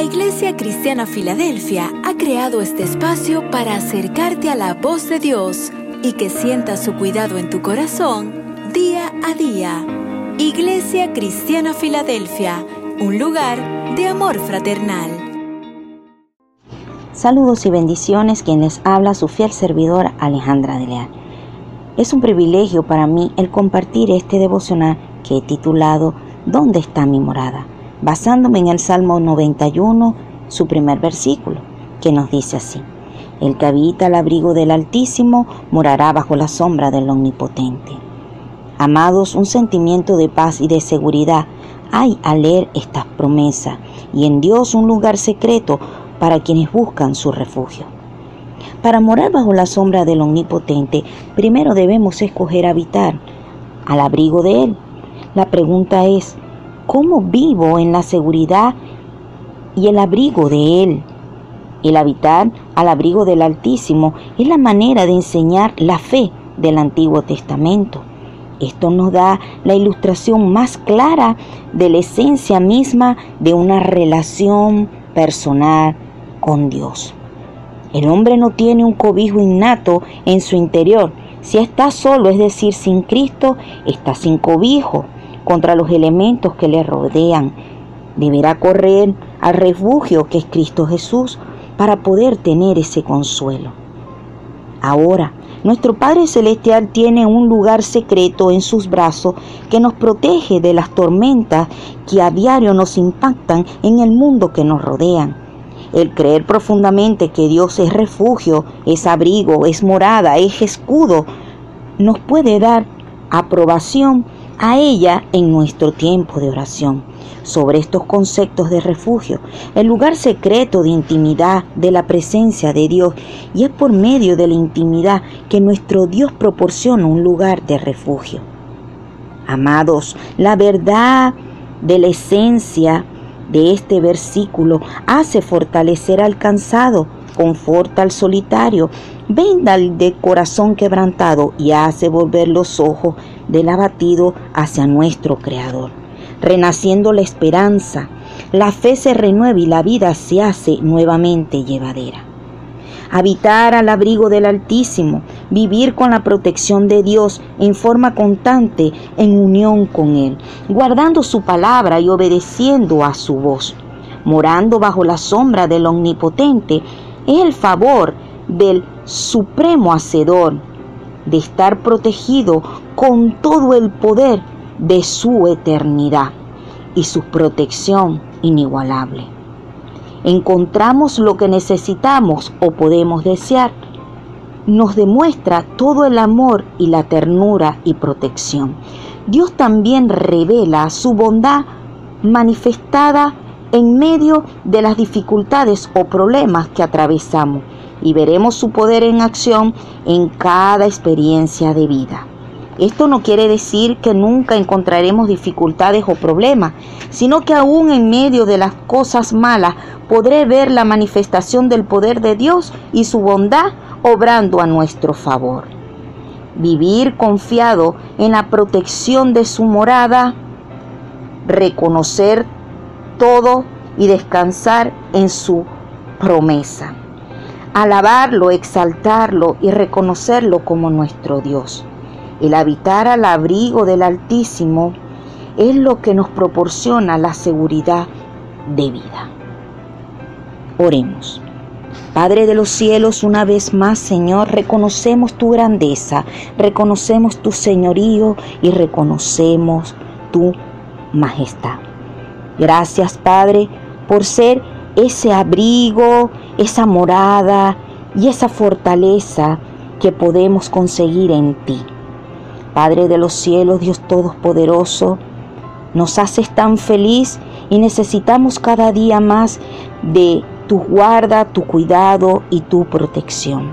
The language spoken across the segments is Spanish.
La Iglesia Cristiana Filadelfia ha creado este espacio para acercarte a la voz de Dios y que sientas su cuidado en tu corazón día a día. Iglesia Cristiana Filadelfia, un lugar de amor fraternal. Saludos y bendiciones quien les habla su fiel servidor Alejandra de Leal. Es un privilegio para mí el compartir este devocional que he titulado ¿Dónde está mi morada? Basándome en el Salmo 91, su primer versículo, que nos dice así. El que habita al abrigo del Altísimo morará bajo la sombra del Omnipotente. Amados, un sentimiento de paz y de seguridad hay al leer estas promesas y en Dios un lugar secreto para quienes buscan su refugio. Para morar bajo la sombra del Omnipotente, primero debemos escoger habitar al abrigo de Él. La pregunta es, ¿cómo vivo en la seguridad y el abrigo de Él? El habitar al abrigo del Altísimo es la manera de enseñar la fe del Antiguo Testamento. Esto nos da la ilustración más clara de la esencia misma de una relación personal con Dios. El hombre no tiene un cobijo innato en su interior. Si está solo, es decir, sin Cristo, está sin cobijo contra los elementos que le rodean. Deberá correr al refugio que es Cristo Jesús para poder tener ese consuelo. Ahora, nuestro Padre Celestial tiene un lugar secreto en sus brazos que nos protege de las tormentas que a diario nos impactan en el mundo que nos rodean. El creer profundamente que Dios es refugio, es abrigo, es morada, es escudo, nos puede dar aprobación a ella en nuestro tiempo de oración sobre estos conceptos de refugio, el lugar secreto de intimidad de la presencia de Dios y es por medio de la intimidad que nuestro Dios proporciona un lugar de refugio. Amados, la verdad de la esencia de este versículo hace fortalecer al cansado, conforta al solitario, venda al de corazón quebrantado y hace volver los ojos del abatido hacia nuestro Creador, renaciendo la esperanza. La fe se renueva y la vida se hace nuevamente llevadera. Habitar al abrigo del Altísimo, vivir con la protección de Dios en forma constante en unión con Él, guardando su palabra y obedeciendo a su voz, morando bajo la sombra del Omnipotente, es el favor del Supremo Hacedor de estar protegido con todo el poder de su eternidad y su protección inigualable. Encontramos lo que necesitamos o podemos desear. Nos demuestra todo el amor y la ternura y protección. Dios también revela su bondad manifestada en medio de las dificultades o problemas que atravesamos y veremos su poder en acción en cada experiencia de vida. Esto no quiere decir que nunca encontraremos dificultades o problemas, sino que aún en medio de las cosas malas podré ver la manifestación del poder de Dios y su bondad obrando a nuestro favor. Vivir confiado en la protección de su morada, reconocer todo y descansar en su promesa alabarlo, exaltarlo y reconocerlo como nuestro Dios. El habitar al abrigo del Altísimo es lo que nos proporciona la seguridad de vida. Oremos. Padre de los cielos, una vez más, Señor, reconocemos tu grandeza, reconocemos tu señorío y reconocemos tu majestad. Gracias, Padre, por ser ese abrigo, esa morada y esa fortaleza que podemos conseguir en ti. Padre de los cielos, Dios Todopoderoso, nos haces tan feliz y necesitamos cada día más de tu guarda, tu cuidado y tu protección.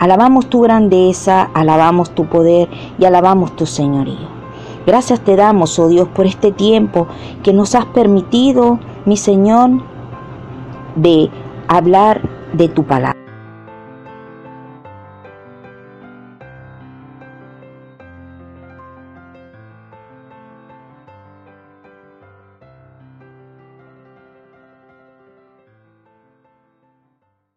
Alabamos tu grandeza, alabamos tu poder y alabamos tu señorío. Gracias te damos, oh Dios, por este tiempo que nos has permitido, mi Señor, de hablar de tu palabra.